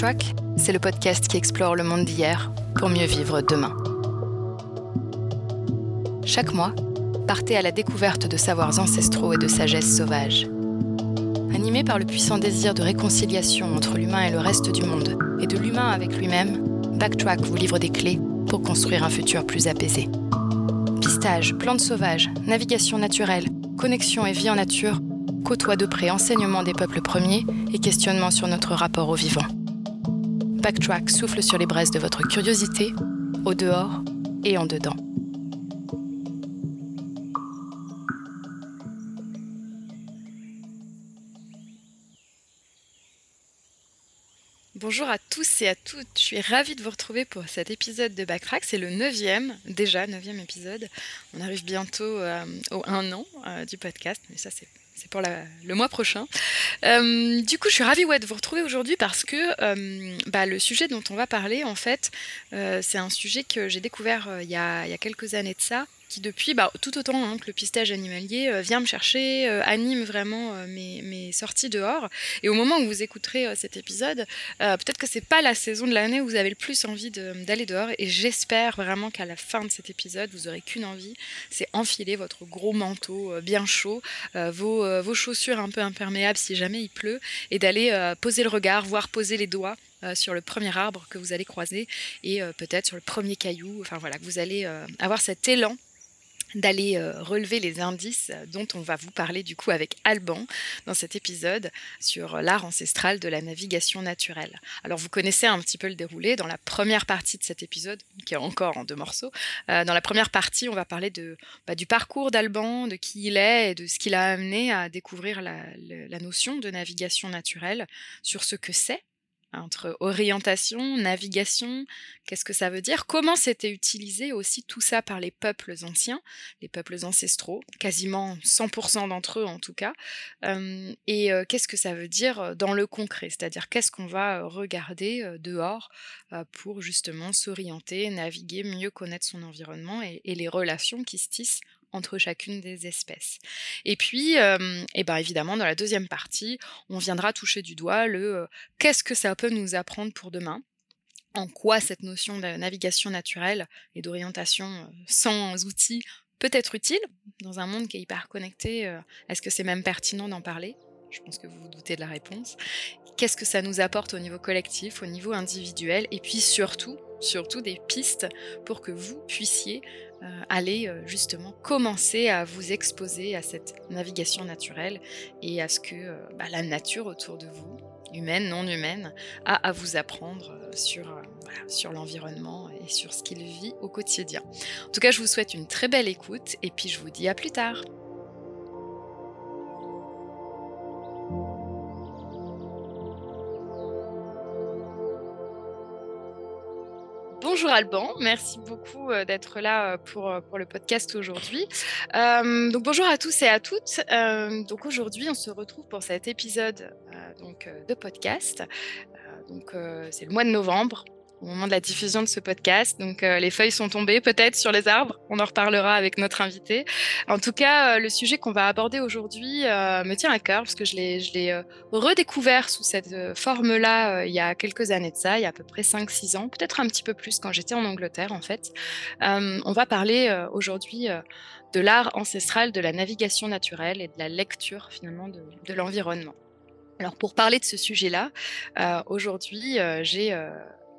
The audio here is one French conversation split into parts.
Backtrack, c'est le podcast qui explore le monde d'hier pour mieux vivre demain. Chaque mois, partez à la découverte de savoirs ancestraux et de sagesse sauvage. Animé par le puissant désir de réconciliation entre l'humain et le reste du monde, et de l'humain avec lui-même, Backtrack vous livre des clés pour construire un futur plus apaisé. Pistage, plantes sauvages, navigation naturelle, connexion et vie en nature côtoient de près enseignement des peuples premiers et questionnement sur notre rapport au vivant. Backtrack souffle sur les braises de votre curiosité, au dehors et en dedans. Bonjour à tous et à toutes, je suis ravie de vous retrouver pour cet épisode de Backtrack, c'est le neuvième, déjà neuvième épisode. On arrive bientôt euh, au un an euh, du podcast, mais ça c'est c'est pour le mois prochain. Euh, du coup, je suis ravie de vous retrouver aujourd'hui parce que euh, bah, le sujet dont on va parler, en fait, euh, c'est un sujet que j'ai découvert il, y a, quelques années de ça qui depuis, bah, tout autant hein, que le pistage animalier, euh, vient me chercher, euh, anime vraiment euh, mes, sorties dehors. Et au moment où vous écouterez cet épisode, peut-être que c'est pas la saison de l'année où vous avez le plus envie d'aller dehors. Et j'espère vraiment qu'à la fin de cet épisode, vous aurez qu'une envie, c'est enfiler votre gros manteau bien chaud, vos, vos, chaussures un peu imperméables si jamais il pleut, et d'aller poser le regard, voire poser les doigts sur le premier arbre que vous allez croiser et peut-être sur le premier caillou. Enfin voilà, que vous allez avoir cet élan d'aller euh, relever les indices dont on va vous parler du coup avec Alban dans cet épisode sur l'art ancestral de la navigation naturelle. Alors vous connaissez un petit peu le déroulé dans la première partie de cet épisode, qui est encore en deux morceaux. Euh, dans la première partie, on va parler de, bah, du parcours d'Alban, de qui il est et de ce qui l'a amené à découvrir la, la notion de navigation naturelle, sur ce que c'est entre orientation, navigation, qu'est-ce que ça veut dire? Comment c'était utilisé aussi tout ça par les peuples anciens, les peuples ancestraux, quasiment 100% d'entre eux en tout cas, et qu'est-ce que ça veut dire dans le concret, c'est-à-dire qu'est-ce qu'on va regarder dehors pour justement s'orienter, naviguer, mieux connaître son environnement et, et les relations qui se tissent entre chacune des espèces. Et puis, et eh ben évidemment, dans la deuxième partie, on viendra toucher du doigt le qu'est-ce que ça peut nous apprendre pour demain? En quoi cette notion de navigation naturelle et d'orientation sans outils peut être utile? Dans un monde qui est hyper connecté. Est-ce que c'est même pertinent d'en parler? Je pense que vous vous doutez de la réponse. Qu'est-ce que ça nous apporte au niveau collectif, au niveau individuel, et puis surtout, surtout des pistes pour que vous puissiez euh, aller euh, justement commencer à vous exposer à cette navigation naturelle et à ce que euh, bah, la nature autour de vous, humaine, non humaine, a à vous apprendre sur, sur l'environnement et sur ce qu'il vit au quotidien. En tout cas, je vous souhaite une très belle écoute et puis je vous dis à plus tard. Bonjour Alban, merci beaucoup euh, d'être là euh, pour, euh, pour le podcast aujourd'hui. donc bonjour à tous et à toutes. donc aujourd'hui, on se retrouve pour cet épisode donc, de podcast. donc c'est le mois de novembre au moment de la diffusion de ce podcast. Donc euh, les feuilles sont tombées peut-être sur les arbres. On en reparlera avec notre invité. En tout cas, euh, le sujet qu'on va aborder aujourd'hui euh, me tient à cœur parce que je l'ai, l'ai redécouvert sous cette forme-là il y a quelques années de ça, il y a à peu près 5-6 ans, peut-être un petit peu plus quand j'étais en Angleterre en fait. on va parler aujourd'hui de l'art ancestral de la navigation naturelle et de la lecture finalement de, de l'environnement. Alors pour parler de ce sujet-là, aujourd'hui j'ai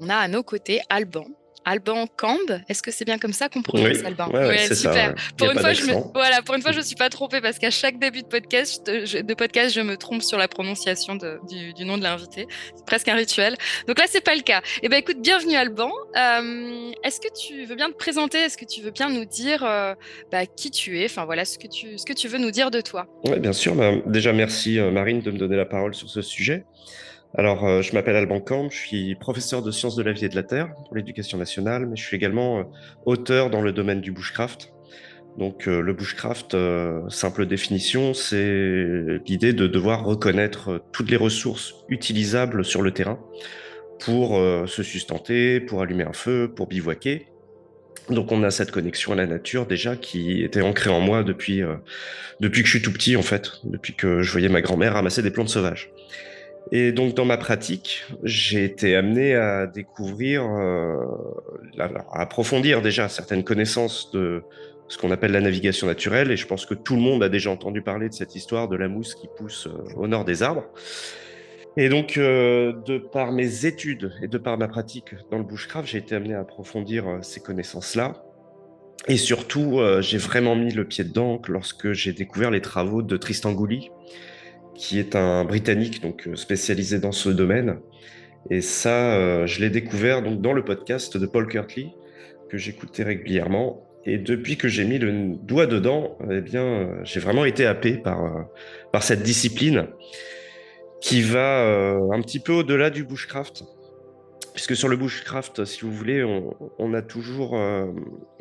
on a à nos côtés Alban. Alban Camb, est-ce que c'est bien comme ça qu'on prononce Alban Oui, c'est super. Pour une fois, je me, voilà, pour une fois, je me suis pas trompée parce qu'à chaque début de podcast, je, de podcast, je me trompe sur la prononciation du, nom de l'invité. C'est presque un rituel. Donc là, c'est pas le cas. Eh ben, écoute, bienvenue Alban. Euh, est-ce que tu veux bien te présenter? Est-ce que tu veux bien nous dire euh, bah, qui tu es? Enfin voilà, ce que tu, ce que tu veux nous dire de toi. Oui, bien sûr. Bah, déjà, merci euh, Marine de me donner la parole sur ce sujet. Alors, euh, je m'appelle Alban Camp, je suis professeur de sciences de la vie et de la terre pour l'éducation nationale, mais je suis également euh, auteur dans le domaine du bushcraft. Donc, euh, le bushcraft, simple définition, c'est l'idée de devoir reconnaître toutes les ressources utilisables sur le terrain pour se sustenter, pour allumer un feu, pour bivouaquer. Donc, on a cette connexion à la nature déjà qui était ancrée en moi depuis, depuis que je suis tout petit, en fait, depuis que je voyais ma grand-mère ramasser des plantes sauvages. Et donc, dans ma pratique, j'ai été amené à découvrir, euh, à approfondir déjà certaines connaissances de ce qu'on appelle la navigation naturelle. Et je pense que tout le monde a déjà entendu parler de cette histoire de la mousse qui pousse euh, au nord des arbres. Et donc, euh, de par mes études et de par ma pratique dans le bushcraft, j'ai été amené à approfondir ces connaissances-là. Et surtout, j'ai vraiment mis le pied dedans lorsque j'ai découvert les travaux de Tristan Gouli, qui est un Britannique donc euh, spécialisé dans ce domaine. Et ça, euh, je l'ai découvert donc dans le podcast de Paul Kirtley que j'écoutais régulièrement. Et depuis que j'ai mis le doigt dedans, eh bien, euh, j'ai vraiment été happé par par cette discipline qui va un petit peu au-delà du bushcraft. Puisque sur le bushcraft, si vous voulez, on, a toujours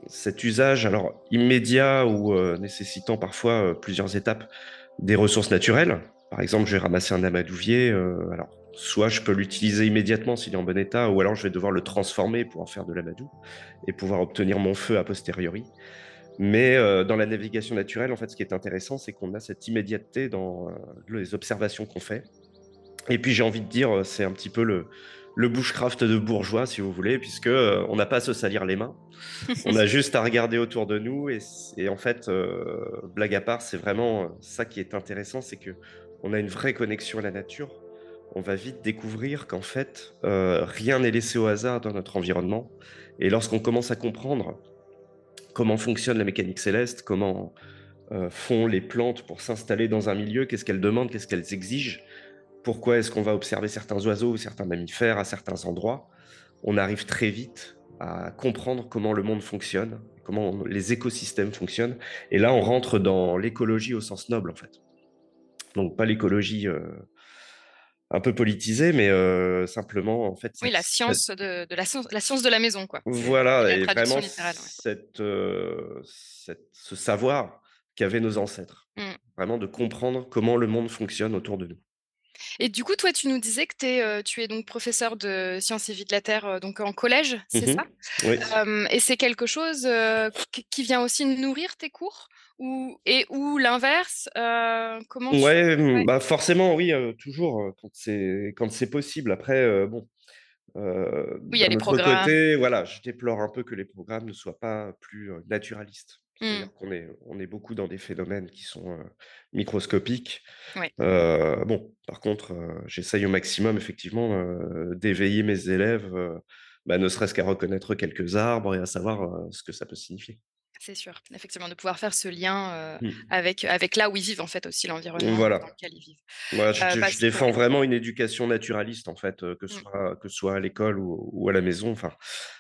cet usage, alors immédiat ou nécessitant parfois plusieurs étapes, des ressources naturelles, par exemple, je vais ramasser un amadouvier. Euh, alors, soit je peux l'utiliser immédiatement s'il est en bon état, ou alors je vais devoir le transformer pour en faire de l'amadou et pouvoir obtenir mon feu a posteriori. Mais euh, dans la navigation naturelle, en fait, ce qui est intéressant, c'est qu'on a cette immédiateté dans euh, les observations qu'on fait. Et puis, j'ai envie de dire, c'est un petit peu le, le bushcraft de bourgeois, si vous voulez, puisque on n'a pas à se salir les mains. on a juste à regarder autour de nous. Et, et en fait, blague à part, c'est vraiment ça qui est intéressant, c'est que on a une vraie connexion à la nature, on va vite découvrir qu'en fait, euh, rien n'est laissé au hasard dans notre environnement. Et lorsqu'on commence à comprendre comment fonctionne la mécanique céleste, comment euh, font les plantes pour s'installer dans un milieu, qu'est-ce qu'elles demandent, qu'est-ce qu'elles exigent, pourquoi est-ce qu'on va observer certains oiseaux ou certains mammifères à certains endroits, on arrive très vite à comprendre comment le monde fonctionne, comment les écosystèmes fonctionnent. Et là, on rentre dans l'écologie au sens noble, en fait. Donc pas l'écologie un peu politisée, mais simplement en fait. Oui, la science de, la science, la science de la maison, quoi. Voilà, et vraiment cette, cette, ce savoir qu'avaient nos ancêtres, mmh. vraiment de comprendre comment le monde fonctionne autour de nous. Et du coup, toi, tu nous disais que es, tu es donc professeur de sciences et vie de la Terre donc en collège, c'est mmh ça? Oui. et c'est quelque chose qui vient aussi nourrir tes cours? Ou, et ou l'inverse Comment ouais, mmh, bah forcément, oui, toujours quand c'est quand c'est possible. Après, bon. oui, il y a les programmes. Côté, voilà, je déplore un peu que les programmes ne soient pas plus naturalistes. C'est-à-dire mmh. qu'on est, on est beaucoup dans des phénomènes qui sont microscopiques. Ouais. bon, par contre, j'essaye au maximum, effectivement, d'éveiller mes élèves, bah, ne serait-ce qu'à reconnaître quelques arbres et à savoir ce que ça peut signifier. C'est sûr, effectivement, de pouvoir faire ce lien Mmh. avec, avec là où ils vivent, en fait, aussi l'environnement voilà. dans lequel ils vivent. Moi, je, défends vraiment une éducation naturaliste, en fait, que, ce mmh. soit, que soit à l'école ou, à la maison. Enfin,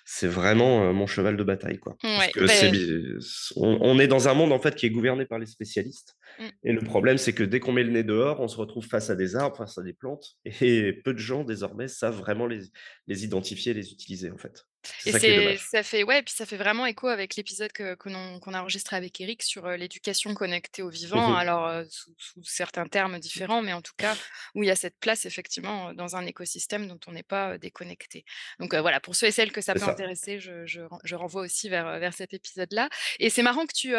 c'est vraiment mon cheval de bataille, quoi. Parce que ben on, est dans un monde, en fait, qui est gouverné par les spécialistes. Mmh. Et le problème, c'est que dès qu'on met le nez dehors, on se retrouve face à des arbres, face à des plantes. Et peu de gens, désormais, savent vraiment les, les identifier, les utiliser, en fait. Et c'est ça fait ouais, puis ça fait vraiment écho avec l'épisode que qu'on a enregistré avec Eric sur, l'éducation connectée au vivant. Mmh Alors, sous certains termes différents, mais en tout cas, où il y a cette place effectivement, dans un écosystème dont on n'est pas, déconnecté. Donc, voilà, pour ceux et celles que ça peut intéresser, je je renvoie aussi vers, vers cet épisode-là. Et c'est marrant que tu,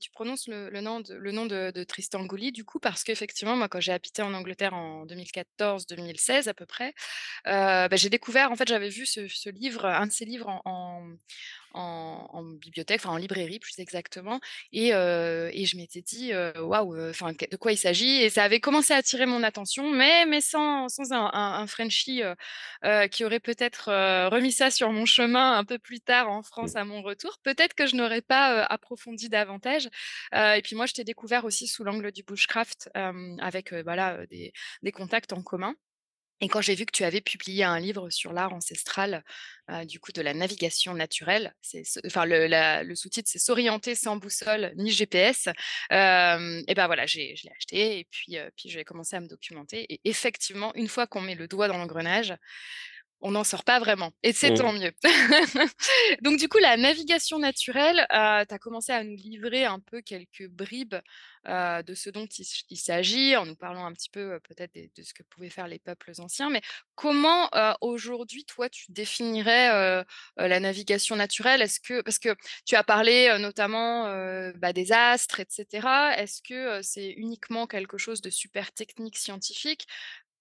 tu prononces le nom de le nom de Tristan Gouli du coup, parce qu'effectivement, moi, quand j'ai habité en Angleterre en 2014-2016 à peu près, bah, j'ai découvert en fait, j'avais vu ce ce livre, un de ces livres en, en, bibliothèque, enfin en librairie plus exactement, et, et je m'étais dit waouh, enfin de quoi il s'agit, et ça avait commencé à attirer mon attention, mais, mais sans, sans un, un, Frenchie qui aurait peut-être remis ça sur mon chemin un peu plus tard en France mmh. à mon retour, peut-être que je n'aurais pas approfondi davantage. et puis moi, je t'ai découvert aussi sous l'angle du bushcraft avec voilà, des, des contacts en commun. Et quand j'ai vu que tu avais publié un livre sur l'art ancestral, du coup, de la navigation naturelle, enfin le, sous-titre c'est s'orienter sans boussole ni GPS. et ben voilà, je l'ai acheté et puis puis j'ai commencé à me documenter. Et effectivement, une fois qu'on met le doigt dans l'engrenage, on n'en sort pas vraiment. Et c'est tant mmh. mieux. Donc, du coup, la navigation naturelle, tu as commencé à nous livrer un peu quelques bribes de ce dont il, s'agit, en nous parlant un petit peu peut-être de, ce que pouvaient faire les peuples anciens. Mais comment aujourd'hui, toi, tu définirais la navigation naturelle? Est-ce que parce que tu as parlé notamment bah, des astres, etc. Est-ce que c'est uniquement quelque chose de super technique scientifique?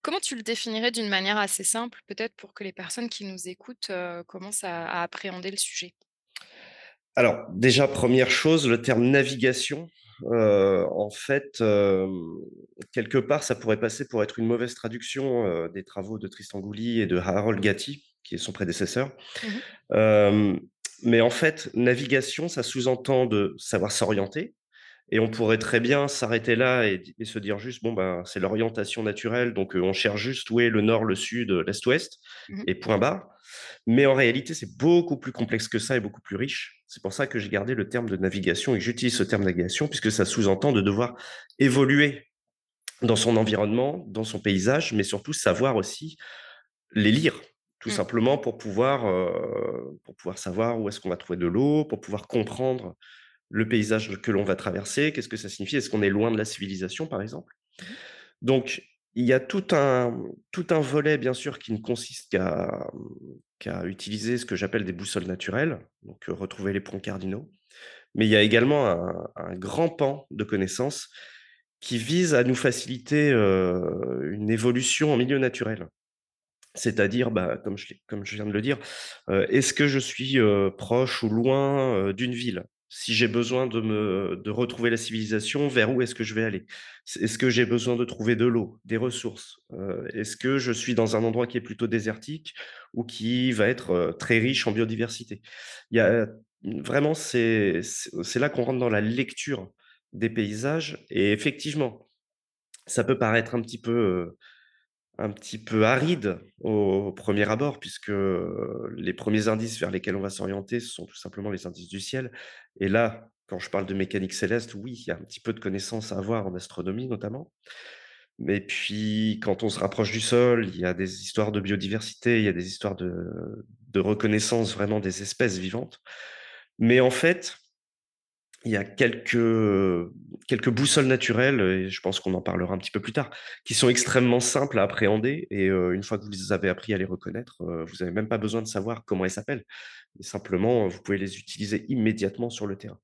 Comment tu le définirais d'une manière assez simple, peut-être pour que les personnes qui nous écoutent, commencent à à appréhender le sujet? Alors, déjà, première chose, le terme navigation, en fait, quelque part, ça pourrait passer pour être une mauvaise traduction, des travaux de Tristan Goully et de Harold Gatty, qui est son prédécesseur. Mmh mais en fait, navigation, ça sous-entend de savoir s'orienter et on pourrait très bien s'arrêter là et et se dire juste: «Bon, ben, c'est l'orientation naturelle, donc heu, on cherche juste où est le nord, le sud, l'est-ouest Mmh et point barre». Mais en réalité, c'est beaucoup plus complexe que ça et beaucoup plus riche. C'est pour ça que j'ai gardé le terme de navigation et que j'utilise ce terme navigation puisque ça sous-entend de devoir évoluer dans son environnement, dans son paysage, mais surtout savoir aussi les lire, tout mh. simplement pour pouvoir, heu, pour pouvoir savoir où est-ce qu'on va trouver de l'eau, pour pouvoir comprendre le paysage que l'on va traverser, qu'est-ce que ça signifie? Est-ce qu'on est loin de la civilisation, par exemple? Donc, il y a tout un tout un volet, bien sûr, qui ne consiste qu'à, utiliser ce que j'appelle des boussoles naturelles, donc heu, retrouver les points cardinaux. Mais il y a également un grand pan de connaissances qui vise à nous faciliter, heu, une évolution en milieu naturel. C'est-à-dire, bah, comme je comme je viens de le dire, heu, est-ce que je suis, proche ou loin, d'une ville? Si j'ai besoin de retrouver la civilisation, vers où est-ce que je vais aller? Est-ce que j'ai besoin de trouver de l'eau, des ressources? Heu, est-ce que je suis dans un endroit qui est plutôt désertique ou qui va être, heu, très riche en biodiversité? Il y a, vraiment c'est c'est c'est là qu'on rentre dans la lecture des paysages et effectivement, ça peut paraître un petit peu, un petit peu aride au premier abord puisque, les premiers indices vers lesquels on va s'orienter, sont tout simplement les indices du ciel et là, quand je parle de mécanique céleste, oui, il y a un petit peu de connaissances à avoir en astronomie notamment. Mais puis quand on se rapproche du sol, il y a des histoires de biodiversité, il y a des histoires de de reconnaissance vraiment des espèces vivantes. Mais en fait, il y a quelques, quelques boussoles naturelles et je pense qu'on en parlera un petit peu plus tard, qui sont extrêmement simples à appréhender et heu, une fois que vous les avez appris à les reconnaître, heu, vous avez même pas besoin de savoir comment elles s'appellent. Simplement, vous pouvez les utiliser immédiatement sur le terrain.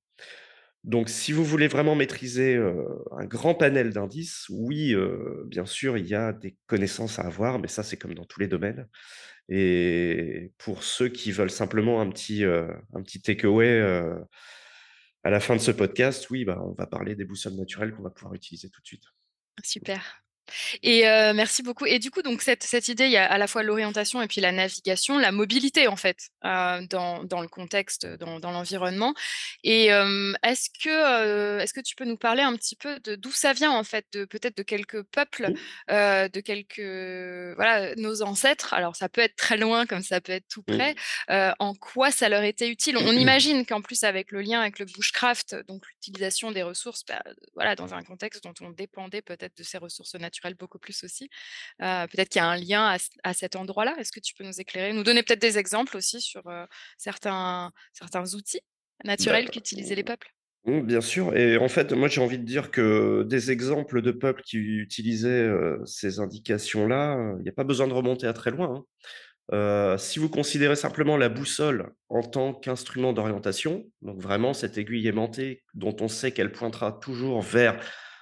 Donc si vous voulez vraiment maîtriser, un grand panel d'indices, oui, bien sûr, il y a des connaissances à avoir, mais ça, c'est comme dans tous les domaines. Et pour ceux qui veulent simplement un petit, un petit takeaway, à la fin de ce podcast, oui, bah, on va parler des boussoles naturelles qu'on va pouvoir utiliser tout de suite. Super. Et heu, merci beaucoup et du coup, donc cette cette idée, il y a à la fois l'orientation et puis la navigation, la mobilité en fait, heu, dans dans le contexte, dans dans l'environnement et hem, est-ce que, est-ce que tu peux nous parler un petit peu de d'où ça vient en fait? De peut-être de quelques peuples, de quelques voilà, nos ancêtres? Alors ça peut être très loin comme ça peut être tout près. en quoi ça leur était utile? On imagine qu'en plus avec le lien avec le bushcraft, donc l'utilisation des ressources, bah, voilà, dans un contexte dont on dépendait peut-être de ces ressources naturelles beaucoup plus aussi. Heu, peut-être qu'il y a un lien à à cet endroit-là? Est-ce que tu peux nous éclairer? Nous donner peut-être des exemples aussi sur, heu, certains certains outils Bah, naturels qu'utilisaient les peuples? bien sûr et en fait, moi, j'ai envie de dire que des exemples de peuples qui utilisaient, heu, ces indications-là, il n'y a pas besoin de remonter à très loin, hein. Si vous considérez simplement la boussole en tant qu'instrument d'orientation, donc vraiment cette aiguille aimantée dont on sait qu'elle pointera toujours vers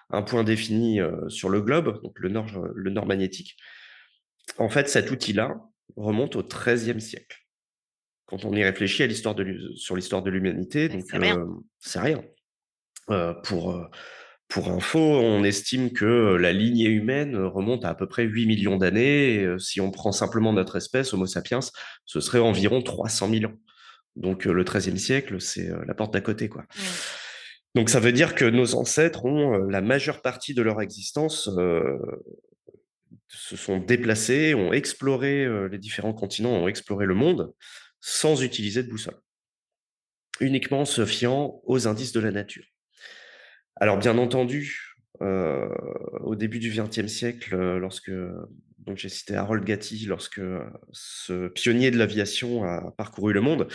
un point défini, heu, sur le globe, donc le nord le nord magnétique. En fait, cet outil-là remonte au XIIIe siècle. Quand on y réfléchit à l'histoire de sur l'histoire de l'humanité, donc c'est rien. rien. Heu, pour, pour info, on estime que, la lignée humaine, remonte à à peu près 8 millions d'années si on prend simplement notre espèce, Homo sapiens, ce serait environ 300 000 ans. Donc le XIIIe siècle, c'est, la porte d'à côté, quoi. Mmh. Donc ça veut dire que nos ancêtres ont, heu, la majeure partie de leur existence, heu, se sont déplacés, ont exploré, heu, les différents continents, ont exploré le monde sans utiliser de boussole. Uniquement en se fiant aux indices de la nature. Alors bien entendu, au début du XXe siècle, lorsque donc j'ai cité Harold Gatty, lorsque, ce pionnier de l'aviation a parcouru le monde,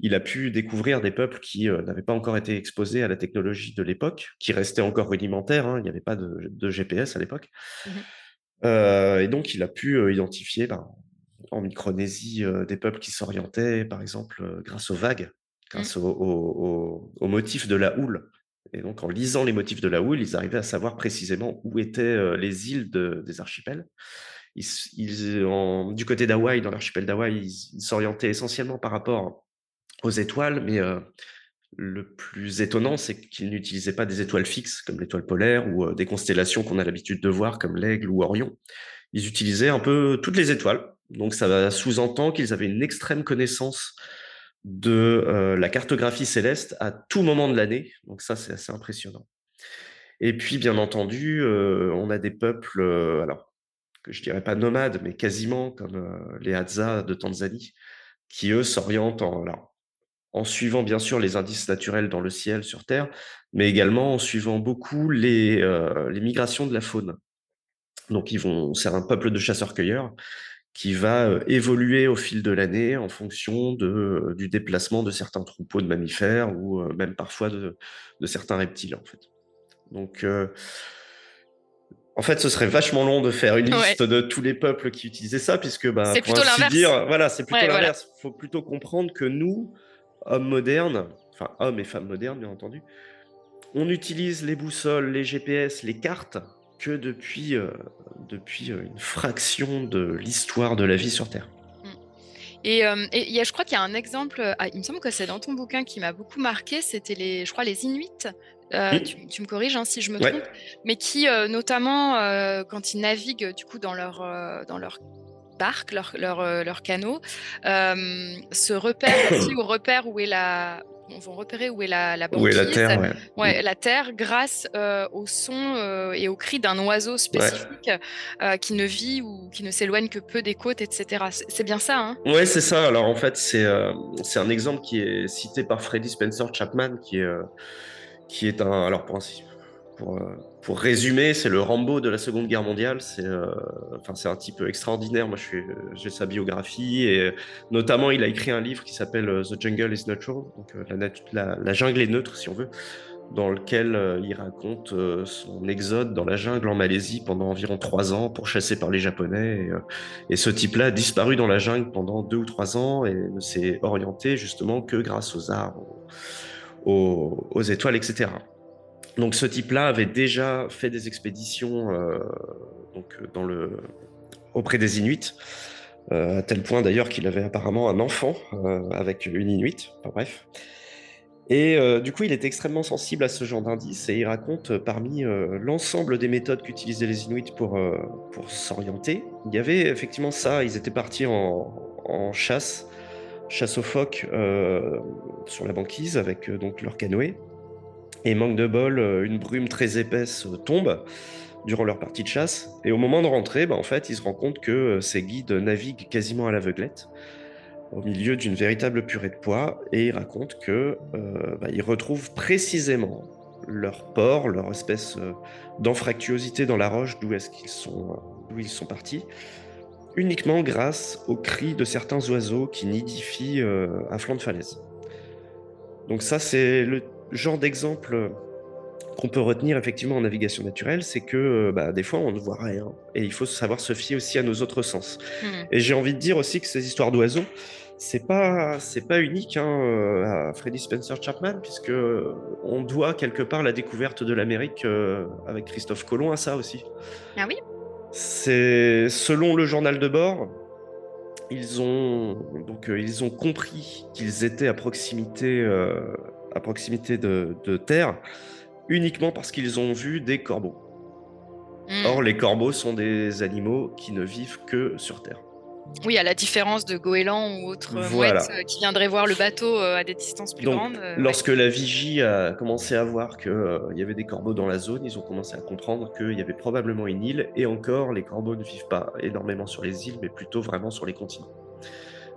il a pu découvrir des peuples qui, heu, n'avaient pas encore été exposés à la technologie de l'époque, qui restait encore rudimentaire, hein, il n'y avait pas de de GPS à l'époque. Mmh Heu et donc il a pu, heu, identifier, ben, en Micronésie, des peuples qui s'orientaient, par exemple, grâce aux vagues, Mmh. grâce au au au au motif de la houle et donc en lisant les motifs de la houle, ils arrivaient à savoir précisément où étaient, les îles de des archipels ils, du côté d'Hawaï, dans l'archipel d'Hawaï, ils s'orientaient essentiellement par rapport aux étoiles, mais le plus étonnant, c'est qu'ils n'utilisaient pas des étoiles fixes comme l'étoile polaire ou des constellations qu'on a l'habitude de voir comme l'aigle ou Orion. Ils utilisaient un peu toutes les étoiles. Donc ça sous-entend qu'ils avaient une extrême connaissance de la cartographie céleste à tout moment de l'année. Donc ça, c'est assez impressionnant. Et puis, bien entendu, on a des peuples, alors que je dirais pas nomades, mais quasiment comme les Hadza de Tanzanie, qui eux s'orientent en, en suivant bien sûr les indices naturels dans le ciel sur Terre, mais également en suivant beaucoup les, les migrations de la faune. Donc ils vont, c'est un peuple de chasseurs-cueilleurs qui va évoluer au fil de l'année en fonction de, du déplacement de certains troupeaux de mammifères ou même parfois de, de, certains reptiles en fait. Donc en fait, ce serait vachement long de faire une liste de tous les peuples qui utilisaient ça, puisque bah, c'est plutôt l'inverse. voilà, c'est plutôt l'inverse. Il faut plutôt comprendre que nous, hommes modernes, enfin hommes et femmes modernes, bien entendu, on utilise les boussoles, les GPS, les cartes que depuis, euh, depuis euh, une fraction de l'histoire de la vie sur Terre. Mm. Et, euh, y a, je crois qu'il y a un exemple, ah, il me semble que c'est dans ton bouquin qui m'a beaucoup marqué, c'était les, je crois, les Inuits. tu, me corriges hein, si je me trompe, mais qui, notamment, quand ils naviguent du coup dans leur, dans leur barque, leur, leur, leur canot, se repèrent aussi au repère où est la, vont repérer où est la, la banquise, où est la terre, ouais. la terre grâce euh, au son euh, et au cri d'un oiseau spécifique euh, qui ne vit ou qui ne s'éloigne que peu des côtes, etc. C'est bien ça, hein? Ouais, c'est ça. Alors en fait, c'est c'est un exemple qui est cité par Freddy Spencer Chapman, qui est qui est un alors pour ainsi pour, pour résumer, c'est le Rambo de la Seconde Guerre mondiale. C'est c'est un type extraordinaire. Moi, j'ai sa biographie et notamment, il a écrit un livre qui s'appelle The Jungle is Neutral, donc la, la, jungle est neutre, si on veut, dans lequel il raconte son exode dans la jungle en Malaisie pendant environ trois ans pour chasser par les Japonais. Et, ce type-là a disparu dans la jungle pendant deux ou trois ans et ne s'est orienté justement que grâce aux arbres, aux étoiles, etc. Donc ce type-là avait déjà fait des expéditions euh, le, auprès des Inuits, euh, à tel point d'ailleurs qu'il avait apparemment un enfant euh, avec une Inuit, enfin, bref. Et du coup, il est extrêmement sensible à ce genre d'indices et il raconte parmi l'ensemble des méthodes qu'utilisaient les Inuits pour, pour s'orienter, il y avait effectivement ça, ils étaient partis en, en chasse, chasse aux phoques sur la banquise avec donc leur canoë. Et manque de bol, euh, une brume très épaisse euh, tombe durant leur partie de chasse. Et au moment de rentrer, bah, en fait, ils se rendent compte que euh, ces guides naviguent quasiment à l'aveuglette, au milieu d'une véritable purée de poids, et ils racontent que bah, retrouvent précisément leur port, leur espèce d'anfractuosité dans la roche d'où est-ce qu'ils sont, d'où ils sont partis, uniquement grâce aux cris de certains oiseaux qui nidifient à flanc de falaise. Donc ça, c'est le genre d'exemple euh, qu'on peut retenir effectivement en navigation naturelle, c'est que euh, bah, des fois on ne voit rien et il faut savoir se fier aussi à nos autres sens. Hmm. Et j'ai envie de dire aussi que ces histoires d'oiseaux, c'est pas c'est pas unique hein, euh, à Freddy Spencer Chapman puisque on doit quelque part la découverte de l'Amérique avec Christophe Colomb à ça aussi. Ah oui? C'est selon le journal de bord, ils ont donc ils ont compris qu'ils étaient à proximité à proximité de, terre uniquement parce qu'ils ont vu des corbeaux. Hmm. Or, les corbeaux sont des animaux qui ne vivent que sur Terre. Oui, à la différence de goélands ou autres voilà. Euh, qui viendraient voir le bateau euh, à des distances plus grandes. Euh, lorsque la vigie a commencé à voir qu'il y avait des corbeaux dans la zone, ils ont commencé à comprendre qu'il y avait probablement une île. Et encore, les corbeaux ne vivent pas énormément sur les îles, mais plutôt vraiment sur les continents.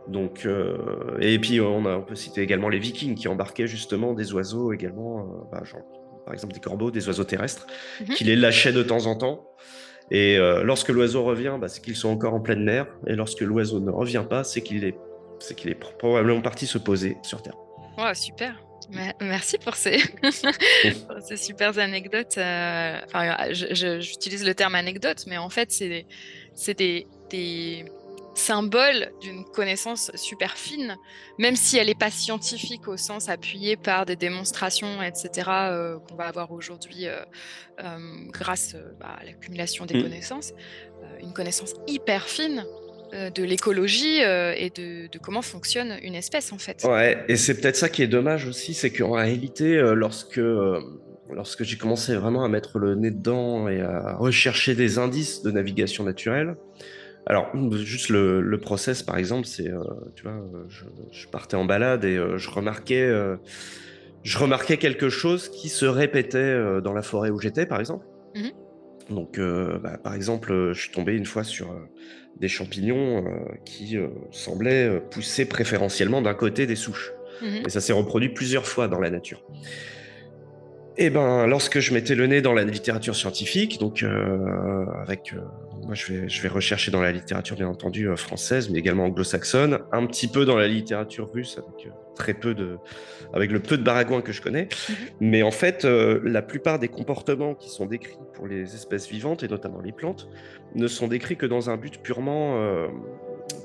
Donc, euh, et puis on, a, on, peut citer également les Vikings qui embarquaient justement des oiseaux également, euh, bah, genre, par exemple des corbeaux, des oiseaux terrestres, mhm. qui les lâchaient de temps en temps. Et euh, lorsque l'oiseau revient, bah, c'est qu'ils sont encore en pleine mer. Et lorsque l'oiseau ne revient pas, c'est qu'il est, c'est qu'il est probablement parti se poser sur Terre. Oh, super. Merci pour ces, ces super anecdotes. Enfin, j'utilise le terme anecdote, mais en fait, c'est des, des symbole d'une connaissance super fine, même si elle n'est pas scientifique au sens appuyé par des démonstrations, etc., euh, qu'on va avoir aujourd'hui euh, euh, grâce bah, à l'accumulation des mmh. connaissances. une connaissance hyper fine de l'écologie et de, comment fonctionne une espèce, en fait. Ouais, et c'est peut-être ça qui est dommage aussi, c'est qu'en réalité, lorsque lorsque j'ai commencé vraiment à mettre le nez dedans et à rechercher des indices de navigation naturelle, alors, juste le, process, par exemple, c'est, euh, tu vois, je, partais en balade et euh, je remarquais, euh, je remarquais quelque chose qui se répétait dans la forêt où j'étais, par exemple. Mmh Donc, bah, par exemple, je suis tombé une fois sur des champignons qui semblaient pousser préférentiellement d'un côté des souches. Mmh et ça s'est reproduit plusieurs fois dans la nature. Et ben, lorsque je mettais le nez dans la littérature scientifique, donc avec, moi je vais, je vais rechercher dans la littérature bien entendu euh, française, mais également anglo-saxonne, un petit peu dans la littérature russe avec très peu de, avec le peu de baragouins que je connais. Mhm. Mais en fait, la plupart des comportements qui sont décrits pour les espèces vivantes et notamment les plantes ne sont décrits que dans un but purement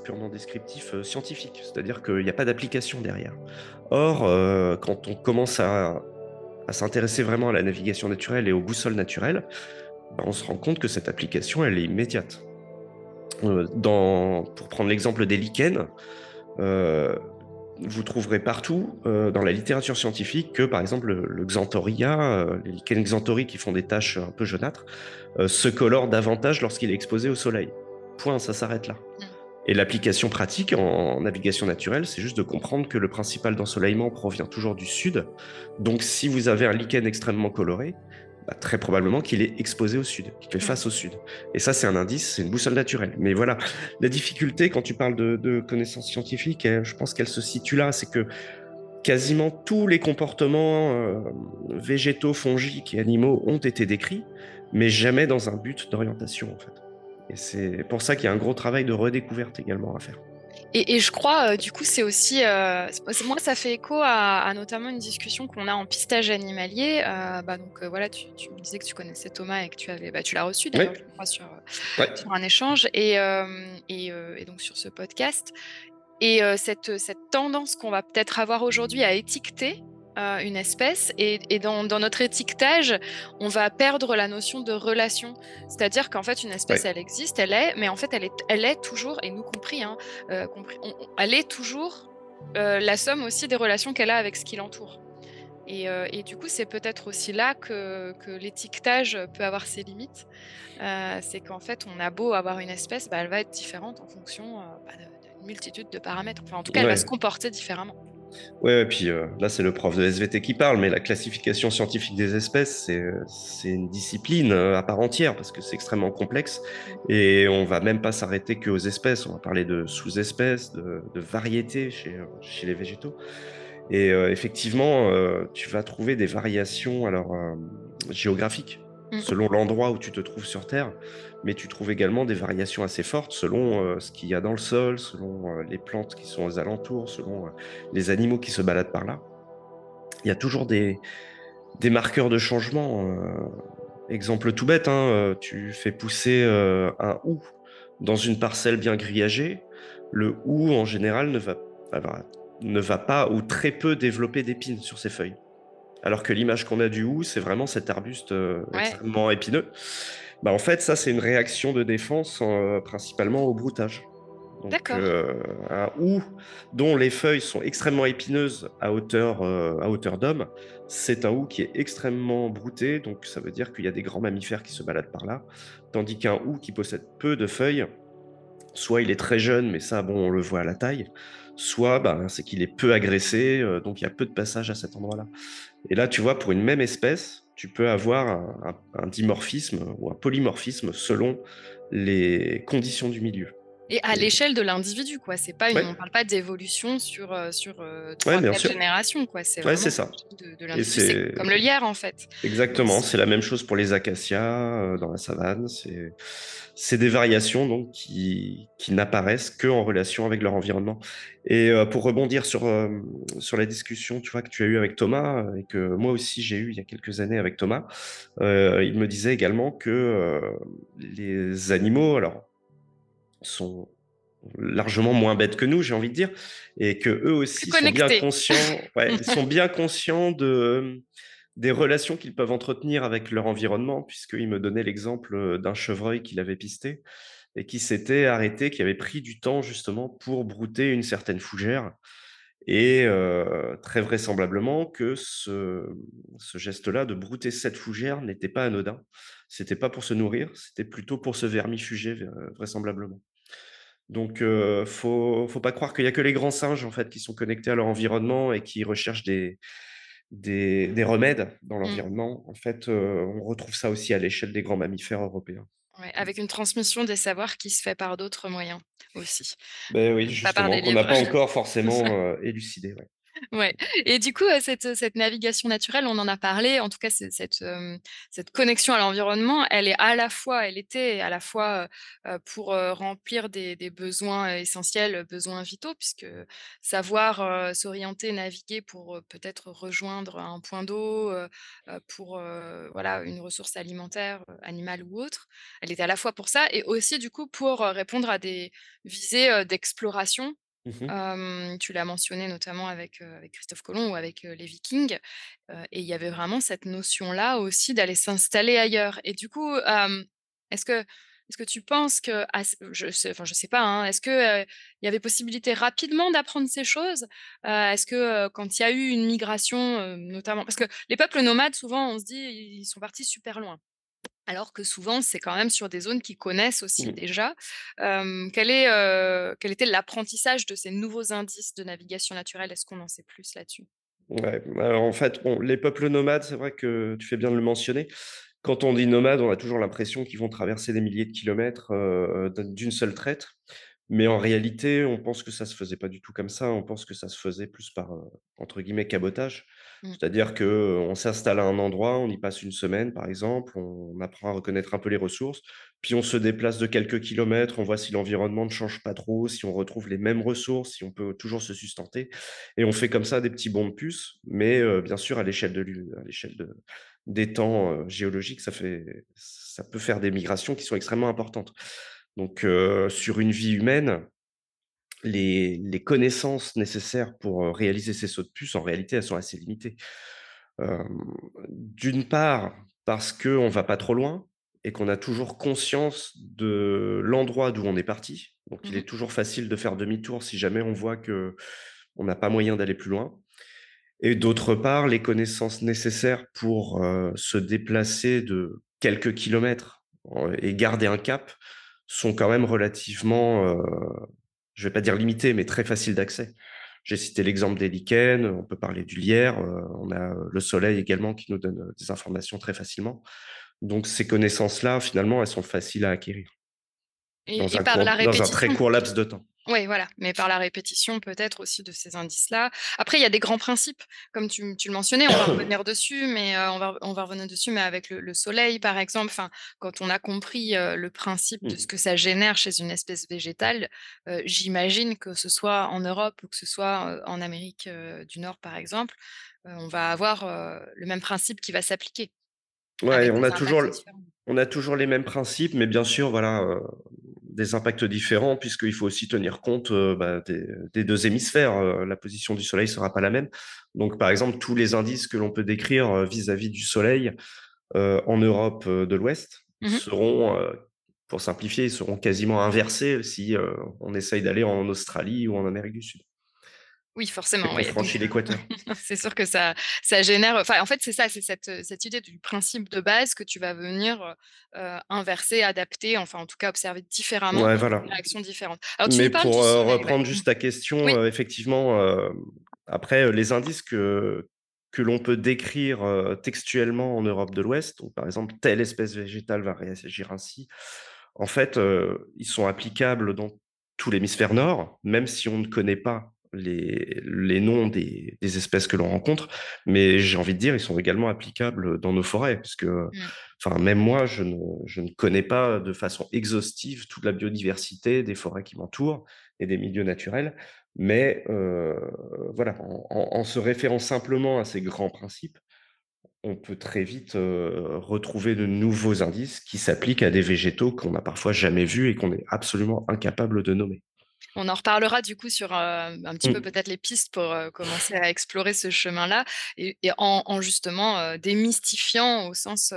purement descriptif scientifique, c'est-à-dire qu'il n'y a pas d'application derrière. Or, quand on commence à à s'intéresser vraiment à la navigation naturelle et aux boussoles naturelles, bah, on se rend compte que cette application, elle est immédiate. Euh, dans, pour prendre l'exemple des lichens, euh, vous trouverez partout euh, dans la littérature scientifique que, par exemple, le, xanthoria, les lichens xanthori qui font des taches un peu jaunâtres, se colorent davantage lorsqu'il est exposé au soleil. Point, ça s'arrête là. Mm. Et l'application pratique en, navigation naturelle, c'est juste de comprendre que le principal d'ensoleillement provient toujours du sud. Donc si vous avez un lichen extrêmement coloré, bah, très probablement qu'il est exposé au sud, qu'il fait face au sud. Et ça, c'est un indice, c'est une boussole naturelle. Mais voilà, la difficulté quand tu parles de, connaissances scientifiques, je pense qu'elle se situe là, c'est que quasiment tous les comportements euh, végétaux, fongiques et animaux ont été décrits, mais jamais dans un but d'orientation en fait. Et c'est pour ça qu'il y a un gros travail de redécouverte également à faire. Et, je crois, euh, du coup, c'est aussi. Euh, moi, ça fait écho à, notamment une discussion qu'on a en pistage animalier. Euh, bah, donc voilà, tu, me disais que tu connaissais Thomas et que tu avais, bah, tu l'as reçu d'ailleurs, je crois, sur, un échange et, et, et, donc sur ce podcast. Et cette, cette tendance qu'on va peut-être avoir aujourd'hui à étiqueter une espèce et, dans, notre étiquetage, on va perdre la notion de relation. C'est-à-dire qu'en fait, une espèce, elle existe, elle est, mais en fait, elle est, elle est toujours, et nous compris, hein, euh, compris elle est toujours euh, la somme aussi des relations qu'elle a avec ce qui l'entoure. Et, euh, du coup, c'est peut-être aussi là que, l'étiquetage peut avoir ses limites. c'est qu'en fait, on a beau avoir une espèce, bah, elle va être différente en fonction bah, d'une multitude de paramètres. Enfin, en tout cas, elle va se comporter différemment. Ouais, et puis euh, là, c'est le prof de SVT qui parle, mais la classification scientifique des espèces, c'est une discipline euh, à part entière parce que c'est extrêmement complexe et on va même pas s'arrêter qu'aux espèces. On va parler de sous-espèces, de, variétés chez, chez, les végétaux. Et euh, effectivement, tu vas trouver des variations alors géographiques mmh. selon l'endroit où tu te trouves sur Terre mais tu trouves également des variations assez fortes selon euh, ce qu'il y a dans le sol, selon euh, les plantes qui sont aux alentours, selon euh, les animaux qui se baladent par là. Il y a toujours des, marqueurs de changement. exemple tout bête, hein, tu fais pousser un hou dans une parcelle bien grillagée, le hou en général ne va pas ou très peu développer d'épines sur ses feuilles. Alors que l'image qu'on a du hou, c'est vraiment cet arbuste extrêmement épineux. Bah, en fait, ça, c'est une réaction de défense euh, principalement au broutage. D'accord. Euh, un hou dont les feuilles sont extrêmement épineuses à hauteur, euh, à hauteur d'homme, c'est un hou qui est extrêmement brouté, donc ça veut dire qu'il y a des grands mammifères qui se baladent par là, tandis qu'un hou qui possède peu de feuilles, soit il est très jeune, mais ça, bon, on le voit à la taille, soit bah, c'est qu'il est peu agressé, donc il y a peu de passage à cet endroit-là. Et là, tu vois, pour une même espèce, tu peux avoir un, dimorphisme ou un polymorphisme selon les conditions du milieu. Et à l'échelle de l'individu, quoi. C'est pas une, on parle pas d'évolution sur euh, sur euh, trois générations, quoi. C'est ouais, ça. De, c'est comme le lierre, en fait. Exactement. C'est la même chose pour les acacias euh, dans la savane. C'est c'est des variations donc qui qui n'apparaissent que en relation avec leur environnement. Et pour rebondir sur sur la discussion, tu vois que tu as eu avec Thomas et que moi aussi j'ai eu il y a quelques années avec Thomas, il me disait également que les animaux, alors sont largement moins bêtes que nous, j'ai envie de dire, et que eux aussi sont bien conscients, ouais, sont bien conscients de des relations qu'ils peuvent entretenir avec leur environnement, puisqu'il me donnait l'exemple d'un chevreuil qu'il avait pisté et qui s'était arrêté, qui avait pris du temps justement pour brouter une certaine fougère. Et euh, très vraisemblablement que ce, ce geste-là de brouter cette fougère n'était pas anodin. C'était pas pour se nourrir, c'était plutôt pour se vermifuger euh, vraisemblablement. Donc, euh, faut, faut pas croire qu'il y a que les grands singes en fait qui sont connectés à leur environnement et qui recherchent des, des, des remèdes dans mmh. l'environnement. En fait, euh, on retrouve ça aussi à l'échelle des grands mammifères européens. avec une transmission des savoirs qui se fait par d'autres moyens aussi. Ben oui, justement, on n'a pas encore forcément euh, élucidé. Ouais. Ouais. Et du coup, cette, cette navigation naturelle, on en a parlé. En tout cas, cette, cette connexion à l'environnement, elle est à la fois, elle était à la fois pour remplir des, besoins essentiels, besoins vitaux, puisque savoir s'orienter, naviguer pour peut-être rejoindre un point d'eau, pour voilà une ressource alimentaire, animale ou autre, elle était à la fois pour ça et aussi du coup pour répondre à des visées d'exploration Mmh tu l'as mentionné notamment avec, avec Christophe Colomb ou avec les Vikings. et il y avait vraiment cette notion-là aussi d'aller s'installer ailleurs. Et du coup, est-ce que, est que tu penses que, je sais, sais pas, hein, est-ce qu'il y avait possibilité rapidement d'apprendre ces choses Est-ce que quand il y a eu une migration, notamment, parce que les peuples nomades, souvent, on se dit, ils sont partis super loin alors que souvent, c'est quand même sur des zones qu'ils connaissent aussi mmh. déjà. quel, est, quel était l'apprentissage de ces nouveaux indices de navigation naturelle? Est-ce qu'on en sait plus là-dessus? Ouais, en fait, les peuples nomades, c'est vrai que tu fais bien de le mentionner. Quand on dit nomade, on a toujours l'impression qu'ils vont traverser des milliers de kilomètres d'une seule traite. Mais en réalité, on pense que ça se faisait pas du tout comme ça. On pense que ça se faisait plus par, entre guillemets, «cabotage». Mmh. C'est-à-dire qu'on s'installe à un endroit, on y passe une semaine, par exemple, on apprend à reconnaître un peu les ressources, puis on se déplace de quelques kilomètres, on voit si l'environnement ne change pas trop, si on retrouve les mêmes ressources, si on peut toujours se sustenter et on fait comme ça des petits bonds de puce, mais bien sûr à l'échelle de à l'échelle de des temps, géologiques, ça fait ça peut faire des migrations qui sont extrêmement importantes. Donc sur une vie humaine, les, connaissances nécessaires pour réaliser ces sauts de puce, en réalité, elles sont assez limitées. D'une part, parce qu'on ne va pas trop loin et qu'on a toujours conscience de l'endroit d'où on est parti. Donc, il mmh est toujours facile de faire demi-tour si jamais on voit qu'on n'a pas moyen d'aller plus loin. Et d'autre part, les connaissances nécessaires pour se déplacer de quelques kilomètres et garder un cap sont quand même relativement je ne vais pas dire limité, mais très facile d'accès. J'ai cité l'exemple des lichens, on peut parler du lierre, euh, on a euh, le soleil également qui nous donne euh, des informations très facilement. Donc ces connaissances-là, finalement, elles sont faciles à acquérir. Et, dans, par la répétition. dans un très court laps de temps. Oui, voilà, mais par la répétition peut-être aussi de ces indices-là. Après, il y a des grands principes, comme tu, le mentionnais, on va revenir dessus, mais on, va, on va revenir dessus, mais avec le, soleil, par exemple, enfin, quand on a compris le principe de mmh. ce que ça génère chez une espèce végétale, j'imagine que ce soit en Europe ou que ce soit en Amérique du Nord, par exemple, on va avoir le même principe qui va s'appliquer. Ouais, on a toujours, on a toujours les mêmes principes, mais bien sûr, voilà, des impacts différents, puisqu'il faut aussi tenir compte euh, bah, des, deux hémisphères. Euh, la position du Soleil ne sera pas la même. Donc, par exemple, tous les indices que l'on peut décrire euh, vis-à-vis du Soleil en Europe de l'Ouest mmh seront, pour simplifier, seront quasiment inversés si on essaye d'aller en Australie ou en Amérique du Sud. Oui, forcément. Oui. franchit l'équateur. c'est sûr que ça, ça génère. Enfin, en fait, c'est ça, c'est cette, cette, idée du principe de base que tu vas venir euh, inverser, adapter, enfin, en tout cas, observer différemment, ouais, voilà. une réaction différente. Mais pour reprendre juste ta question, effectivement, après, les indices que, que l'on peut décrire textuellement en Europe de l'Ouest, donc par exemple, telle espèce végétale va réagir ainsi, en fait, ils sont applicables dans tout l'hémisphère nord, même si on ne connaît pas les, les noms des, des, espèces que l'on rencontre, mais j'ai envie de dire, ils sont également applicables dans nos forêts, puisque, mmh. enfin, même moi, je ne, je ne, connais pas de façon exhaustive toute la biodiversité des forêts qui m'entourent et des milieux naturels, mais euh, voilà, en, en, se référant simplement à ces grands principes, on peut très vite euh, retrouver de nouveaux indices qui s'appliquent à des végétaux qu'on n'a parfois jamais vus et qu'on est absolument incapable de nommer. On en reparlera du coup sur un petit peu Mmh. peut-être les pistes pour commencer à explorer ce chemin-là et et en en justement démystifiant au sens,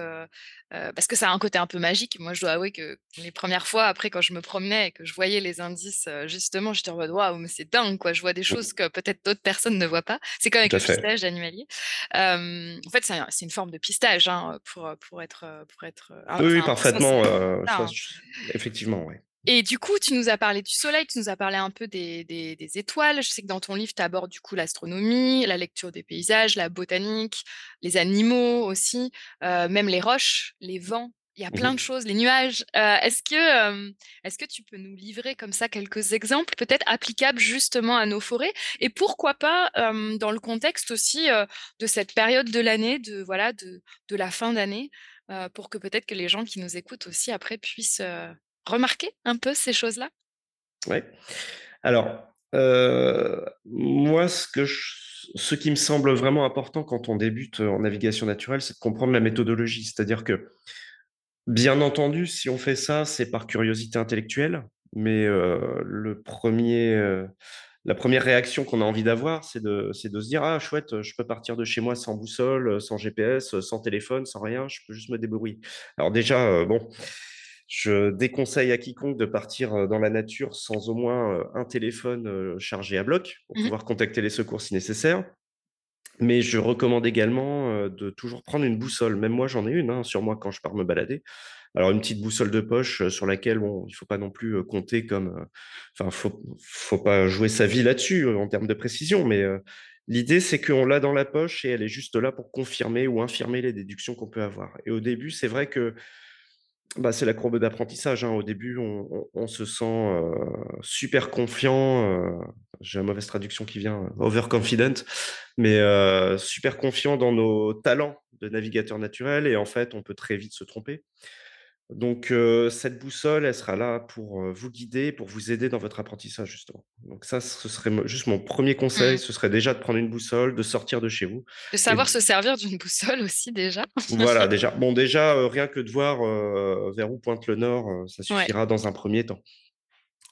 parce que ça a un côté un peu magique. Moi, je dois avouer que les premières fois après quand je me promenais et que je voyais les indices, justement, j'étais en mode: «Waouh, mais c'est dingue quoi!» je vois des choses Mmh. que peut-être d'autres personnes ne voient pas. C'est comme avec le fait. pistage animalier. En fait, c'est un c'est une forme de pistage, hein, pour pour être pour être Oui, oui, parfaitement, ça hein. effectivement, ouais. Et du coup, tu nous as parlé du soleil, tu nous as parlé un peu des des des étoiles. Je sais que dans ton livre, tu abordes du coup l'astronomie, la lecture des paysages, la botanique, les animaux aussi, heu, même les roches, les vents. Il y a Mmh plein de mh. choses, les nuages. Heu, est-ce que, hem, est-ce que tu peux nous livrer comme ça quelques exemples, peut-être applicables justement à nos forêts? Et pourquoi pas, dans le contexte aussi, de cette période de l'année, de voilà, de de la fin d'année, pour que peut-être que les gens qui nous écoutent aussi après puissent, heu, remarquer un peu ces choses-là? Ouais. Alors, heu, moi, ce que ce qui me semble vraiment important quand on débute en navigation naturelle, c'est de comprendre la méthodologie. C'est-à-dire que, bien entendu, si on fait ça, c'est par curiosité intellectuelle, mais heu, le 1er, heu, la 1re réaction qu'on a envie d'avoir, c'est de de se dire: «Ah chouette, je peux partir de chez moi sans boussole, sans GPS, sans téléphone, sans rien, je peux juste me débrouiller». Alors déjà, bon, je déconseille à quiconque de partir dans la nature sans au moins, heu, un téléphone, heu, chargé à bloc pour Mmh mh. pouvoir contacter les secours si nécessaire. Mais je recommande également, de toujours prendre une boussole. Même moi, j'en ai une, hein, sur moi quand je pars me balader. Alors une petite boussole de poche sur laquelle, bon, il faut pas non plus, compter comme, enfin, faut faut pas jouer sa vie là-dessus en termes de précision, mais l'idée, c'est qu'on l'a dans la poche et elle est juste là pour confirmer ou infirmer les déductions qu'on peut avoir. Et au début, c'est vrai que, bah, c'est la courbe d'apprentissage, hein. Au début, on se sent, heu, super confiant, heu, j'ai la mauvaise traduction qui vient, overconfident, mais super confiant dans nos talents de navigateur naturel et en fait, on peut très vite se tromper. Donc cette boussole, elle sera là pour, vous guider, pour vous aider dans votre apprentissage, justement. Donc ça, ce serait juste mon 1er conseil, Mmh. ce serait déjà de prendre une boussole, de sortir de chez vous De et savoir se servir d'une boussole aussi déjà. Voilà, déjà. Bon, déjà, rien que de voir, vers où pointe le nord, ça Ouais. suffira dans un 1er temps.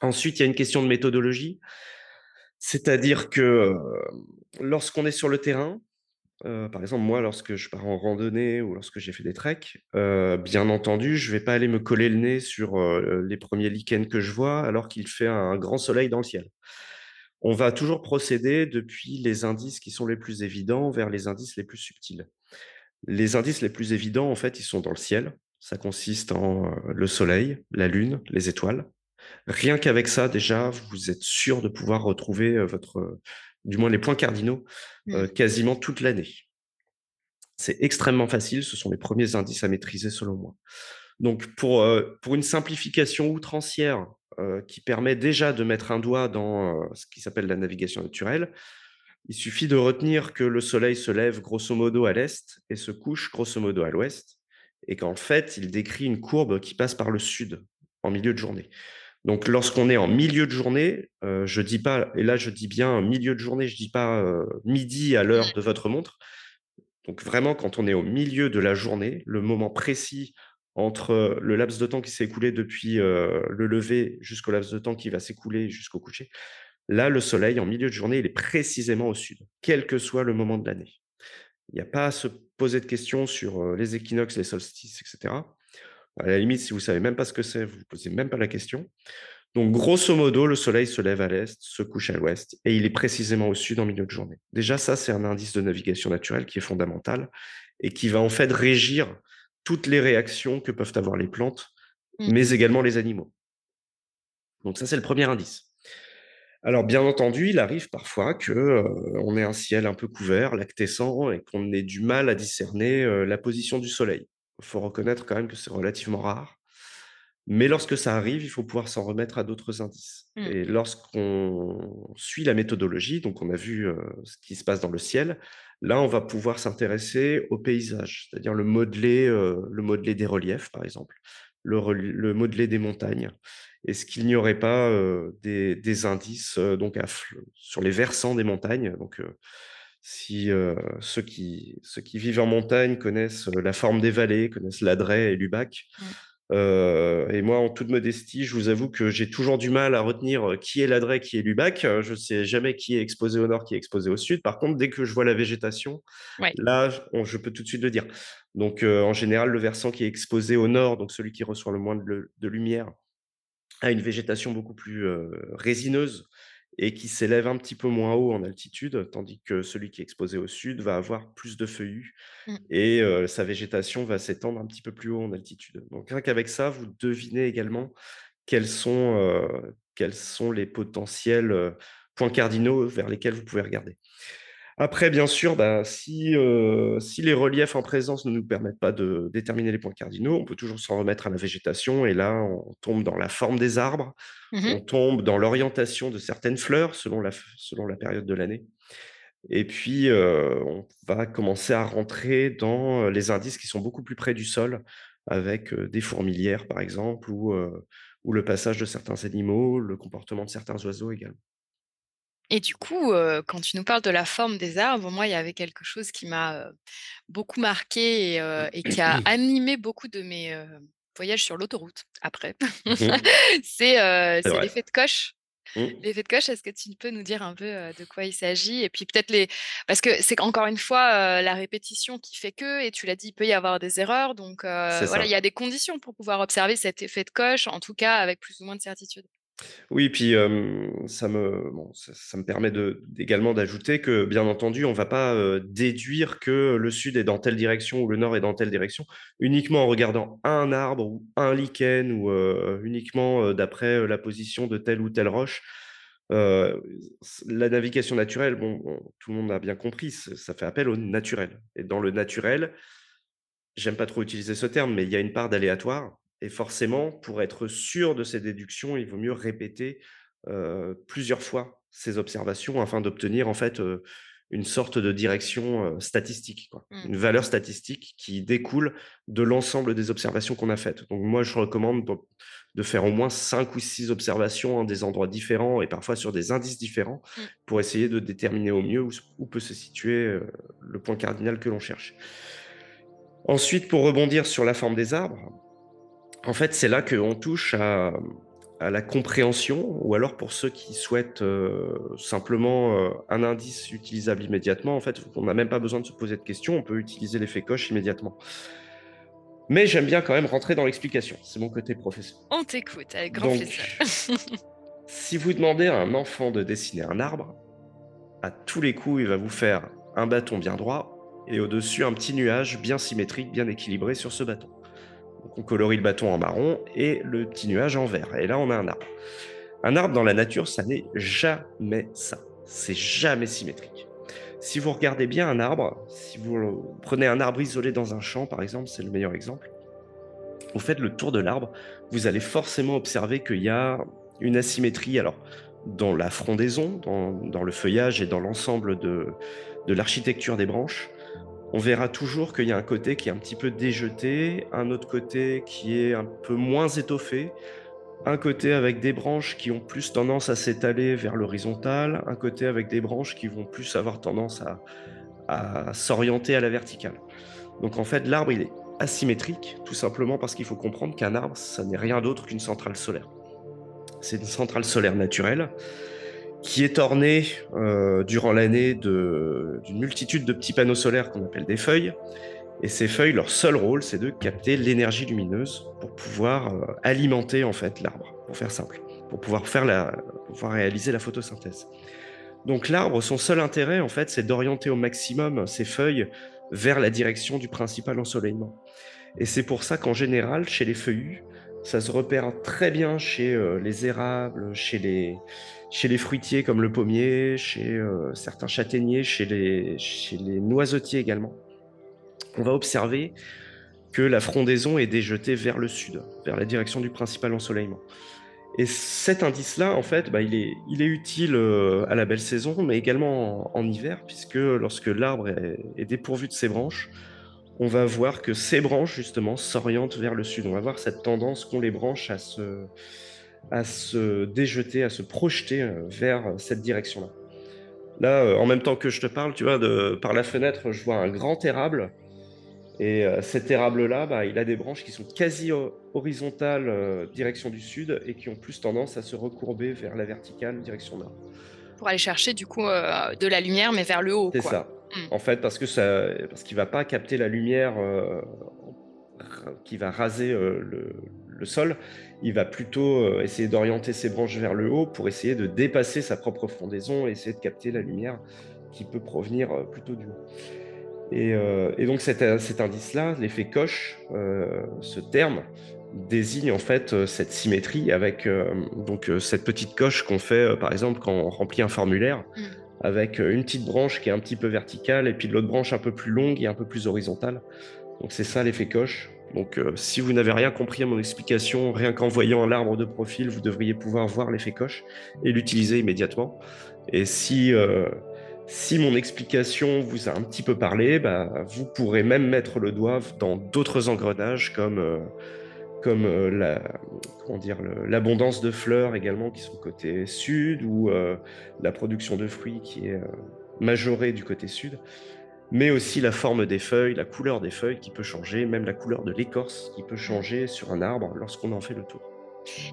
Ensuite, il y a une question de méthodologie. C'est-à-dire que, lorsqu'on est sur le terrain, par exemple, moi, lorsque je pars en randonnée ou lorsque j'ai fait des treks, bien entendu, je vais pas aller me coller le nez sur, les 1ers lichens que je vois alors qu'il fait un grand soleil dans le ciel. On va toujours procéder depuis les indices qui sont les plus évidents vers les indices les plus subtils. Les indices les plus évidents, en fait, ils sont dans le ciel. Ça consiste en, le soleil, la lune, les étoiles. Rien qu'avec ça, déjà, vous êtes sûr de pouvoir retrouver, votre du moins les points cardinaux, Mmh. quasiment toute l'année. C'est extrêmement facile, ce sont les 1ers indices à maîtriser selon moi. Donc pour, pour une simplification outrancière, heu, qui permet déjà de mettre un doigt dans, ce qui s'appelle la navigation naturelle, il suffit de retenir que le soleil se lève grosso modo à l'est et se couche grosso modo à l'ouest et qu'en fait, il décrit une courbe qui passe par le sud, en milieu de journée. Donc lorsqu'on est en milieu de journée, heu, je dis pas et là, je dis bien milieu de journée, je dis pas, heu, midi à l'heure de votre montre. Donc vraiment, quand on est au milieu de la journée, le moment précis entre le laps de temps qui s'est écoulé depuis, heu, le lever jusqu'au laps de temps qui va s'écouler jusqu'au coucher, là, le soleil, en milieu de journée, il est précisément au sud, quel que soit le moment de l'année. Il y a pas à se poser de questions sur, les équinoxes, les solstices et cetera. À la limite, si vous savez même pas ce que c'est, vous vous posez même pas la question. Donc grosso modo, le soleil se lève à l'est, se couche à l'ouest et il est précisément au sud en milieu de journée. Déjà ça, c'est un indice de navigation naturelle qui est fondamental et qui va en fait régir toutes les réactions que peuvent avoir les plantes, Mmh. mais également les animaux. Donc ça, c'est le 1er indice. Alors bien entendu, il arrive parfois que, heu, on ait un ciel un peu couvert, lactescent et qu'on ait du mal à discerner, heu, la position du soleil. Il faut reconnaître quand même que c'est relativement rare, mais lorsque ça arrive, il faut pouvoir s'en remettre à d'autres indices Mmh. et lorsqu'on suit la méthodologie, donc on a vu, ce qui se passe dans le ciel, là, on va pouvoir s'intéresser au paysage, c'est-à-dire le modelé, heu, le modelé des reliefs, par exemple, le modelé des montagnes. Est-ce qu'il n'y aurait pas, des des indices, donc à sur les versants des montagnes? Donc si, heu, ceux qui ceux qui vivent en montagne connaissent la forme des vallées, connaissent l'Adret et l'Ubac. Euh, et moi, en toute modestie, je vous avoue que j'ai toujours du mal à retenir euh, qui est l'Adret, qui est l'Ubac. Je ne sais jamais qui est exposé au nord, qui est exposé au sud. Par contre, dès que je vois la végétation, là, je peux tout de suite le dire. Donc, euh, en général, le versant qui est exposé au nord, donc celui qui reçoit le moins de, lumière, a une végétation beaucoup plus résineuse et qui s'élève un petit peu moins haut en altitude, tandis que celui qui est exposé au sud va avoir plus de feuillus mmh. et sa végétation va s'étendre un petit peu plus haut en altitude. Donc rien qu'avec ça, vous devinez également quels sont, quels sont les potentiels points cardinaux vers lesquels vous pouvez regarder. Après, bien sûr, bah, si, si les reliefs en présence ne nous permettent pas de déterminer les points cardinaux, on peut toujours s'en remettre à la végétation. Et là, on tombe dans la forme des arbres, mmh on tombe dans l'orientation de certaines fleurs selon la, selon la période de l'année. Et puis, on va commencer à rentrer dans les indices qui sont beaucoup plus près du sol, avec des fourmilières, par exemple, ou, ou le passage de certains animaux, le comportement de certains oiseaux également. Et du coup, quand tu nous parles de la forme des arbres, moi, il y avait quelque chose qui m'a beaucoup marqué et, qui a animé beaucoup de mes voyages sur l'autoroute après. Mmh c'est l'effet de coche. Mmh. L'effet de coche, est-ce que tu peux nous dire un peu de quoi il s'agit? Et puis peut-être les. Parce que c'est encore une fois la répétition qui fait que, et tu l'as dit, il peut y avoir des erreurs. Donc voilà, il y a des conditions pour pouvoir observer cet effet de coche, en tout cas avec plus ou moins de certitude. Oui, puis, ça me ça me permet également d'ajouter que, bien entendu, on ne va pas, déduire que le sud est dans telle direction ou le nord est dans telle direction, uniquement en regardant un arbre ou un lichen ou, uniquement, d'après, la position de telle ou telle roche. la navigation naturelle, bon, tout le monde a bien compris, ça fait appel au naturel et dans le naturel, j'aime pas trop utiliser ce terme, mais il y a une part d'aléatoire et forcément, pour être sûr de ces déductions, il vaut mieux répéter plusieurs fois ces observations afin d'obtenir en fait une sorte de direction statistique, mmh. une valeur statistique qui découle de l'ensemble des observations qu'on a faites. Donc moi, je recommande de faire au moins cinq ou six observations à des endroits différents et parfois sur des indices différents mmh. pour essayer de déterminer au mieux où peut se situer le point cardinal que l'on cherche. Ensuite, pour rebondir sur la forme des arbres, en fait, c'est là qu'on touche à, la compréhension, ou alors pour ceux qui souhaitent euh, simplement euh, un indice utilisable immédiatement, en fait, on n'a même pas besoin de se poser de questions, on peut utiliser l'effet coche immédiatement. Mais j'aime bien quand même rentrer dans l'explication, c'est mon côté professeur. On t'écoute, avec grand plaisir. si vous demandez à un enfant de dessiner un arbre, à tous les coups, il va vous faire un bâton bien droit et au-dessus un petit nuage bien symétrique, bien équilibré sur ce bâton on colorie le bâton en marron et le petit nuage en vert. Et là, on a un arbre. Un arbre dans la nature, ça n'est jamais ça. C'est jamais symétrique. Si vous regardez bien un arbre, si vous prenez un arbre isolé dans un champ, par exemple, c'est le meilleur exemple, vous faites le tour de l'arbre, vous allez forcément observer qu'il y a une asymétrie. Alors, dans la frondaison, dans, le feuillage et dans l'ensemble de l'architecture des branches, on verra toujours qu'il y a un côté qui est un petit peu déjeté, un autre côté qui est un peu moins étoffé, un côté avec des branches qui ont plus tendance à s'étaler vers l'horizontale, un côté avec des branches qui vont plus avoir tendance à, s'orienter à la verticale. Donc en fait, l'arbre, il est asymétrique, tout simplement parce qu'il faut comprendre qu'un arbre, ça n'est rien d'autre qu'une centrale solaire. C'est une centrale solaire naturelle qui est orné euh, durant l'année d'une multitude de petits panneaux solaires qu'on appelle des feuilles. Et ces feuilles, leur seul rôle, c'est de capter l'énergie lumineuse pour pouvoir euh, alimenter en fait l'arbre, pour faire simple, pour pouvoir, faire la, pouvoir réaliser la photosynthèse. Donc l'arbre, son seul intérêt, en fait, c'est d'orienter au maximum ses feuilles vers la direction du principal ensoleillement. Et c'est pour ça qu'en général, chez les feuillus, ça se repère très bien chez euh, les érables, chez les, chez les fruitiers comme le pommier, chez euh, certains châtaigniers, chez les, noisetiers également. On va observer que la frondaison est déjetée vers le sud, vers la direction du principal ensoleillement. Et cet indice-là, en fait, bah, il, est, il est utile euh, à la belle saison, mais également en, hiver, puisque lorsque l'arbre est, est, dépourvu de ses branches, on va voir que ces branches, justement, s'orientent vers le sud. On va voir cette tendance qu'ont les branches à se, à se déjeter, à se projeter euh, vers cette direction-là. Là, euh, en même temps que je te parle, tu vois, de, par la fenêtre, je vois un grand érable Et cet érable-là, bah, il a des branches qui sont quasi horizontales direction du sud et qui ont plus tendance à se recourber vers la verticale direction nord. Pour aller chercher du coup de la lumière, mais vers le haut. C'est ça. Mmh. En fait, parce que ça, parce qu'il va pas capter la lumière qui va raser le, le, sol, il va plutôt essayer d'orienter ses branches vers le haut pour essayer de dépasser sa propre frondaison et essayer de capter la lumière qui peut provenir plutôt du haut. Et, et donc cet, cet indice-là, l'effet coche, ce terme, désigne en fait cette symétrie avec donc cette petite coche qu'on fait par exemple quand on remplit un formulaire. Mmh avec une petite branche qui est un petit peu verticale et puis l'autre branche un peu plus longue et un peu plus horizontale. Donc c'est ça l'effet coche. Donc euh, si vous n'avez rien compris à mon explication, rien qu'en voyant l'arbre de profil, vous devriez pouvoir voir l'effet coche et l'utiliser immédiatement. Et si, euh, mon explication vous a un petit peu parlé, bah, vous pourrez même mettre le doigt dans d'autres engrenages comme... Euh, comme l'abondance de fleurs également qui sont côté sud ou la production de fruits qui est majorée du côté sud, mais aussi la forme des feuilles, la couleur des feuilles qui peut changer, même la couleur de l'écorce qui peut changer sur un arbre lorsqu'on en fait le tour.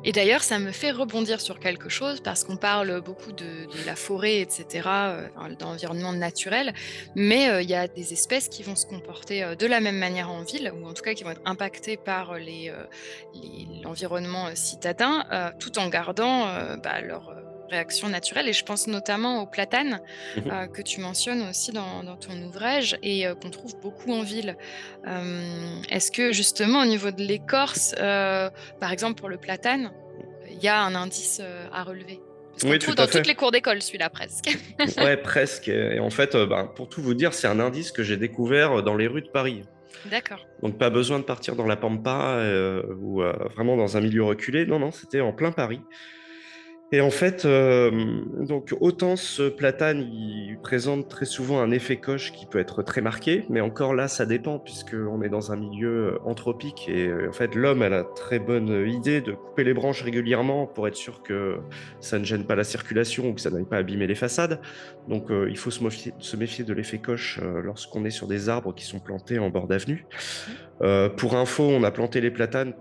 Et d'ailleurs, ça me fait rebondir sur quelque chose parce qu'on parle beaucoup de, la forêt, etc., euh, d'environnement naturel, mais euh, il y a des espèces qui vont se comporter euh, de la même manière en ville, ou en tout cas qui vont être impactées par l'environnement citadin, tout en gardant bah, leur réaction naturelle. Et je pense notamment au platane mmh euh, que tu mentionnes aussi dans, ton ouvrage et euh, qu'on trouve beaucoup en ville. Est-ce que justement au niveau de l'écorce, euh, par exemple pour le platane, il y a un indice à relever? Parce oui, trouve dans toutes les cours d'école, celui-là, presque. ouais, presque. Et en fait, bah, pour tout vous dire, c'est un indice que j'ai découvert dans les rues de Paris. D'accord. Donc, pas besoin de partir dans la Pampa ou vraiment dans un milieu reculé. Non, non, c'était en plein Paris. Et en fait, euh, donc autant ce platane, il présente très souvent un effet coche qui peut être très marqué, mais encore là, ça dépend puisqu'on est dans un milieu euh, anthropique et euh, en fait, l'homme a la très bonne idée de couper les branches régulièrement pour être sûr que ça ne gêne pas la circulation ou que ça n'aille pas abîmer les façades. Donc, il faut se méfier, se méfier de l'effet coche lorsqu'on est sur des arbres qui sont plantés en bord d'avenue. Pour info, on a planté les platanes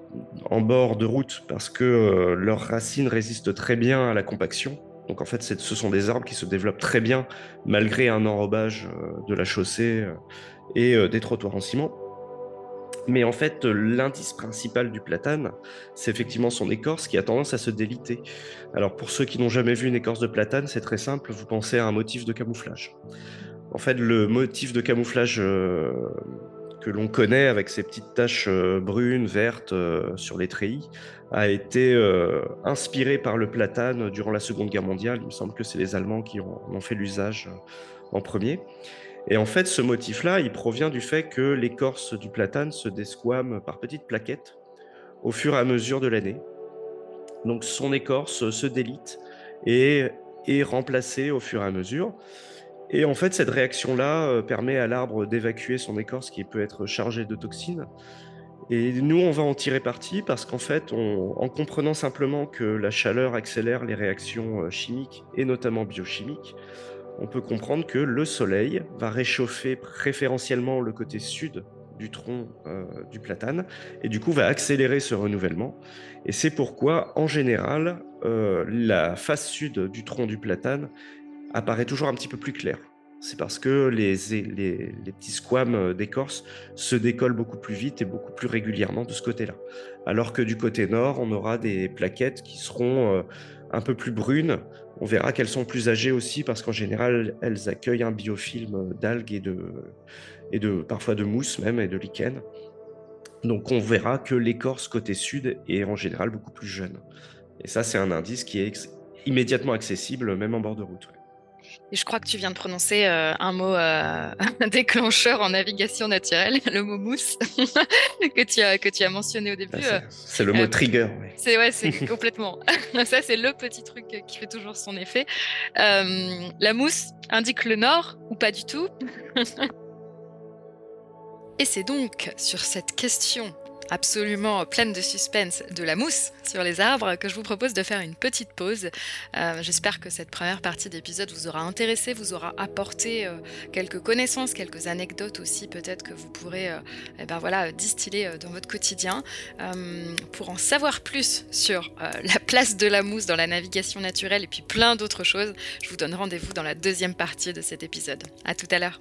en bord de route parce que leurs racines résistent très bien à la compaction. Donc en fait, ce sont des arbres qui se développent très bien malgré un enrobage euh, de la chaussée euh, et euh, des trottoirs en ciment. Mais en fait, l'indice principal du platane, c'est effectivement son écorce qui a tendance à se déliter. Alors pour ceux qui n'ont jamais vu une écorce de platane, c'est très simple, vous pensez à un motif de camouflage. En fait, le motif de camouflage que l'on connaît avec ces petites taches brunes, vertes sur les treillis, a été euh, inspiré par le platane durant la Seconde Guerre mondiale. Il me semble que c'est les Allemands qui en ont, fait l'usage euh, en premier. Et en fait, ce motif-là, il provient du fait que l'écorce du platane se desquame par petites plaquettes au fur et à mesure de l'année. Donc son écorce se délite et est remplacée au fur et à mesure. Et en fait, cette réaction-là euh, permet à l'arbre d'évacuer son écorce qui peut être chargée de toxines et nous, on va en tirer parti parce qu'en fait, en comprenant simplement que la chaleur accélère les réactions euh, chimiques et notamment biochimiques, on peut comprendre que le Soleil va réchauffer préférentiellement le côté sud du tronc euh, du platane et du coup va accélérer ce renouvellement. Et c'est pourquoi, en général, la face sud du tronc du platane apparaît toujours un petit peu plus claire c'est parce que les, petits squames euh, d'écorce se décollent beaucoup plus vite et beaucoup plus régulièrement de ce côté-là. Alors que du côté nord, on aura des plaquettes qui seront euh, un peu plus brunes. On verra qu'elles sont plus âgées aussi parce qu'en général, elles accueillent un biofilm d'algues et de, et de parfois de mousse même et de lichen. Donc on verra que l'écorce côté sud est en général beaucoup plus jeune. Et ça, c'est un indice qui est immédiatement accessible, même en bord de route. Et je crois que tu viens de prononcer euh, un mot euh, déclencheur en navigation naturelle, le mot mousse, que, tu as, que tu as mentionné au début. Euh, c'est le mot trigger. C'est ouais, c'est complètement. Ça, c'est le petit truc qui fait toujours son effet. la mousse indique le nord ou pas du tout. Et c'est donc sur cette question absolument pleine de suspense de la mousse sur les arbres que je vous propose de faire une petite pause. Euh, j'espère que cette première partie d'épisode vous aura intéressé, vous aura apporté euh, quelques connaissances, quelques anecdotes aussi peut-être que vous pourrez eh ben voilà, distiller dans votre quotidien. pour en savoir plus sur la place de la mousse dans la navigation naturelle et puis plein d'autres choses, je vous donne rendez-vous dans la deuxième partie de cet épisode. À tout à l'heure.